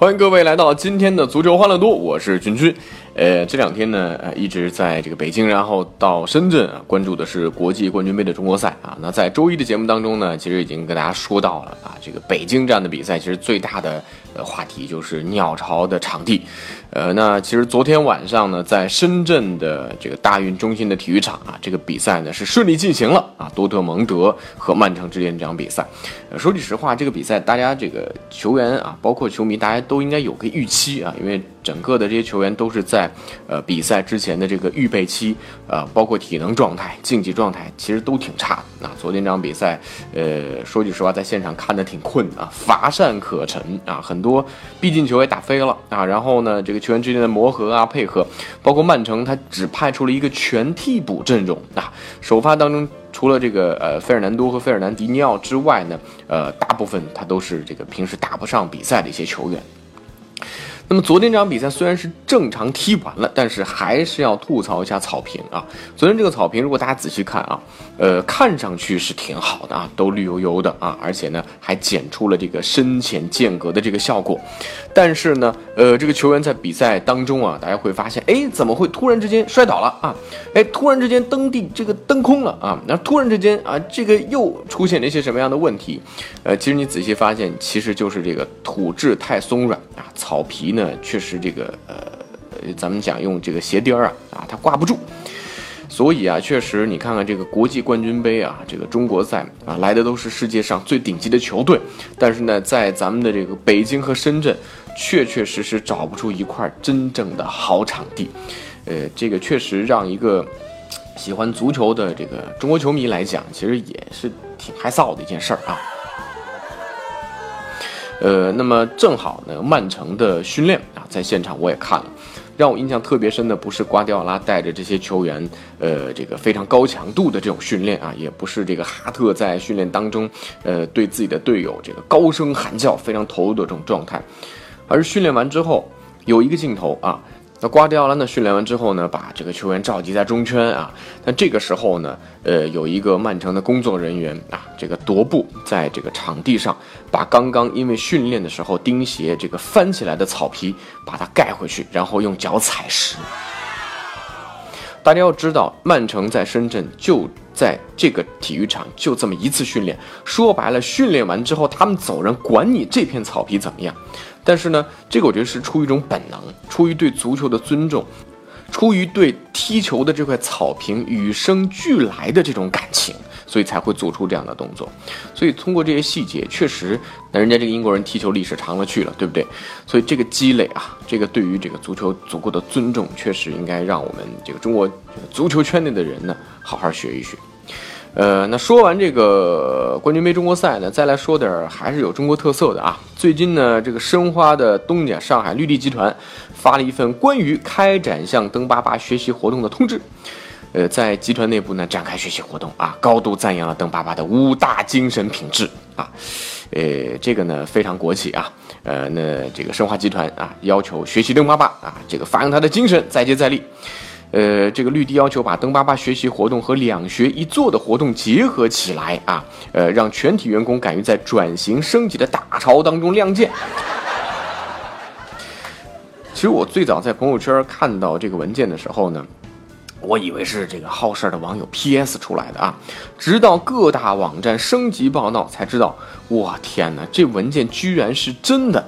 欢迎各位来到今天的足球欢乐多，我是君君。呃，这两天呢，呃，一直在这个北京，然后到深圳啊，关注的是国际冠军杯的中国赛啊。那在周一的节目当中呢，其实已经跟大家说到了啊，这个北京站的比赛，其实最大的呃话题就是鸟巢的场地。呃，那其实昨天晚上呢，在深圳的这个大运中心的体育场啊，这个比赛呢是顺利进行了啊，多特蒙德和曼城之间这场比赛。呃，说句实话，这个比赛大家这个球员啊，包括球迷，大家都应该有个预期啊，因为整个的这些球员都是在呃比赛之前的这个预备期，呃，包括体能状态、竞技状态，其实都挺差的。那昨天这场比赛，呃，说句实话，在现场看的挺困啊，乏善可陈啊，很多必进球也打飞了啊，然后呢，这个。球员之间的磨合啊，配合，包括曼城，他只派出了一个全替补阵容啊。首发当中，除了这个呃费尔南多和费尔南迪尼奥之外呢，呃，大部分他都是这个平时打不上比赛的一些球员。那么昨天这场比赛虽然是正常踢完了，但是还是要吐槽一下草坪啊。昨天这个草坪，如果大家仔细看啊，呃，看上去是挺好的啊，都绿油油的啊，而且呢还剪出了这个深浅间隔的这个效果。但是呢，呃，这个球员在比赛当中啊，大家会发现，哎，怎么会突然之间摔倒了啊？哎，突然之间蹬地这个蹬空了啊？那突然之间啊，这个又出现了一些什么样的问题？呃，其实你仔细发现，其实就是这个土质太松软啊，草皮呢。确实，这个呃，咱们讲用这个鞋钉儿啊啊，它挂不住，所以啊，确实你看看这个国际冠军杯啊，这个中国赛啊，来的都是世界上最顶级的球队，但是呢，在咱们的这个北京和深圳，确确实实找不出一块真正的好场地，呃，这个确实让一个喜欢足球的这个中国球迷来讲，其实也是挺害臊的一件事儿啊。呃，那么正好呢，曼城的训练啊，在现场我也看了，让我印象特别深的不是瓜迪奥拉带着这些球员，呃，这个非常高强度的这种训练啊，也不是这个哈特在训练当中，呃，对自己的队友这个高声喊叫，非常投入的这种状态，而训练完之后有一个镜头啊。那瓜迪奥拉呢？训练完之后呢，把这个球员召集在中圈啊。那这个时候呢，呃，有一个曼城的工作人员啊，这个踱步在这个场地上，把刚刚因为训练的时候钉鞋这个翻起来的草皮把它盖回去，然后用脚踩实。大家要知道，曼城在深圳就在这个体育场，就这么一次训练。说白了，训练完之后他们走人，管你这片草皮怎么样。但是呢，这个我觉得是出于一种本能，出于对足球的尊重，出于对踢球的这块草坪与生俱来的这种感情，所以才会做出这样的动作。所以通过这些细节，确实，那人家这个英国人踢球历史长了去了，对不对？所以这个积累啊，这个对于这个足球足够的尊重，确实应该让我们这个中国足球圈内的人呢，好好学一学。呃，那说完这个冠军杯中国赛呢，再来说点还是有中国特色的啊。最近呢，这个申花的东家上海绿地集团发了一份关于开展向登巴巴学习活动的通知，呃，在集团内部呢展开学习活动啊，高度赞扬了登巴巴的五大精神品质啊，呃，这个呢非常国企啊，呃，那这个申花集团啊要求学习登巴巴啊，这个发扬他的精神，再接再厉。呃，这个绿地要求把登巴巴学习活动和两学一做的活动结合起来啊，呃，让全体员工敢于在转型升级的大潮当中亮剑。其实我最早在朋友圈看到这个文件的时候呢，我以为是这个好事的网友 PS 出来的啊，直到各大网站升级报道才知道，我天哪，这文件居然是真的。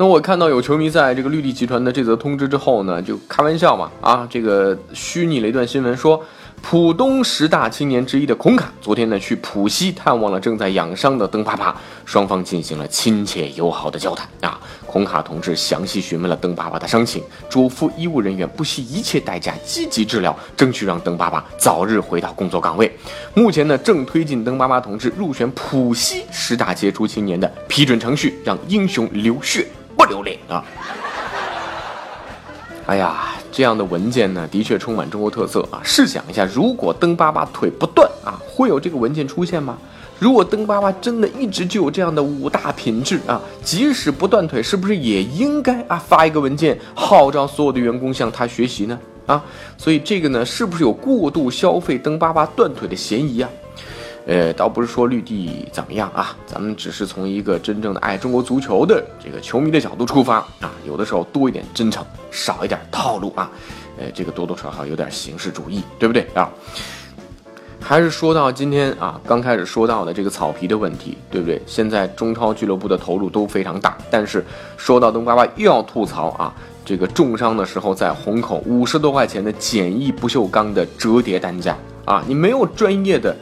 那我看到有球迷在这个绿地集团的这则通知之后呢，就开玩笑嘛，啊，这个虚拟了一段新闻，说浦东十大青年之一的孔卡昨天呢去浦西探望了正在养伤的邓爸爸，双方进行了亲切友好的交谈啊。孔卡同志详细询问了邓爸爸的伤情，嘱咐医务人员不惜一切代价积极治疗，争取让邓爸爸早日回到工作岗位。目前呢，正推进邓爸爸同志入选浦西十大杰出青年的批准程序，让英雄流血不流泪啊！哎呀，这样的文件呢，的确充满中国特色啊！试想一下，如果登巴巴腿不断啊，会有这个文件出现吗？如果登巴巴真的一直就有这样的五大品质啊，即使不断腿，是不是也应该啊发一个文件号召所有的员工向他学习呢？啊，所以这个呢，是不是有过度消费登巴巴断腿的嫌疑啊？呃，倒不是说绿地怎么样啊，咱们只是从一个真正的爱中国足球的这个球迷的角度出发啊，有的时候多一点真诚，少一点套路啊，呃，这个多多少少有点形式主义，对不对啊？还是说到今天啊，刚开始说到的这个草皮的问题，对不对？现在中超俱乐部的投入都非常大，但是说到登巴巴又要吐槽啊，这个重伤的时候在虹口五十多块钱的简易不锈钢的折叠担架啊，你没有专业的。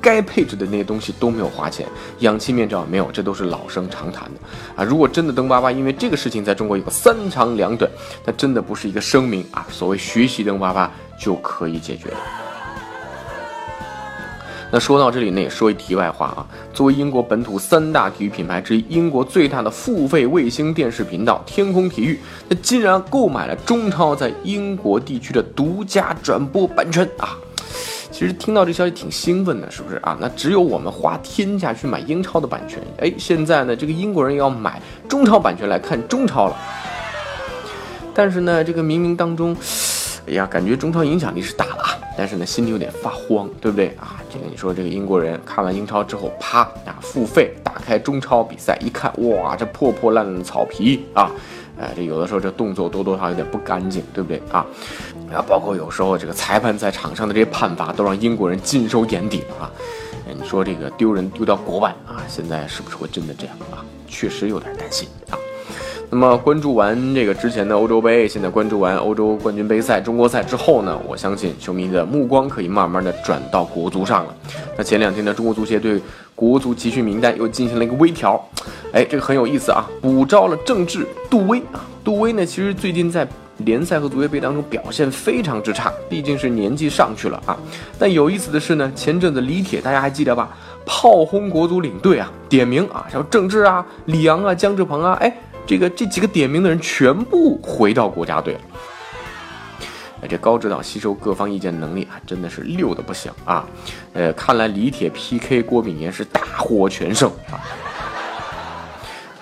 该配置的那些东西都没有花钱，氧气面罩没有，这都是老生常谈的啊！如果真的登巴巴因为这个事情在中国有个三长两短，那真的不是一个声明啊，所谓学习登巴巴就可以解决的。那说到这里呢，也说一题外话啊，作为英国本土三大体育品牌之一，英国最大的付费卫星电视频道天空体育，那竟然购买了中超在英国地区的独家转播版权啊！其实听到这消息挺兴奋的，是不是啊？那只有我们花天价去买英超的版权，哎，现在呢，这个英国人要买中超版权来看中超了。但是呢，这个冥冥当中，哎呀，感觉中超影响力是大了啊，但是呢，心里有点发慌，对不对啊？这个你说这个英国人看完英超之后，啪啊，付费打开中超比赛一看，哇，这破破烂烂的草皮啊！哎，这有的时候这动作多多少少有点不干净，对不对啊？啊，包括有时候这个裁判在场上的这些判罚，都让英国人尽收眼底了啊！你说这个丢人丢到国外啊，现在是不是会真的这样啊？确实有点担心啊。那么关注完这个之前的欧洲杯，现在关注完欧洲冠军杯赛、中国赛之后呢，我相信球迷的目光可以慢慢的转到国足上了。那前两天呢，中国足协对国足集训名单又进行了一个微调，哎，这个很有意思啊，补招了郑智、杜威啊。杜威呢，其实最近在联赛和足协杯当中表现非常之差，毕竟是年纪上去了啊。但有意思的是呢，前阵子李铁大家还记得吧？炮轰国足领队啊，点名啊，像郑智啊、李阳啊、姜志鹏啊，哎。这个这几个点名的人全部回到国家队了。哎，这高指导吸收各方意见能力啊，真的是溜的不行啊。呃，看来李铁 PK 郭炳炎是大获全胜啊。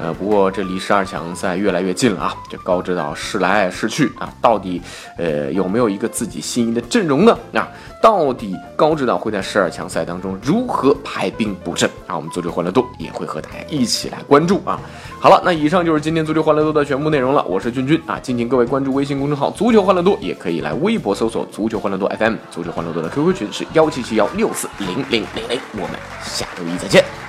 呃，不过这离十二强赛越来越近了啊！这高指导试来试去啊，到底呃有没有一个自己心仪的阵容呢？啊，到底高指导会在十二强赛当中如何排兵布阵？啊，我们足球欢乐多也会和大家一起来关注啊！好了，那以上就是今天足球欢乐多的全部内容了。我是君君啊，敬请各位关注微信公众号“足球欢乐多”，也可以来微博搜索“足球欢乐多 FM”。足球欢乐多的 QQ 群是幺七七幺六四零零零零。我们下周一再见。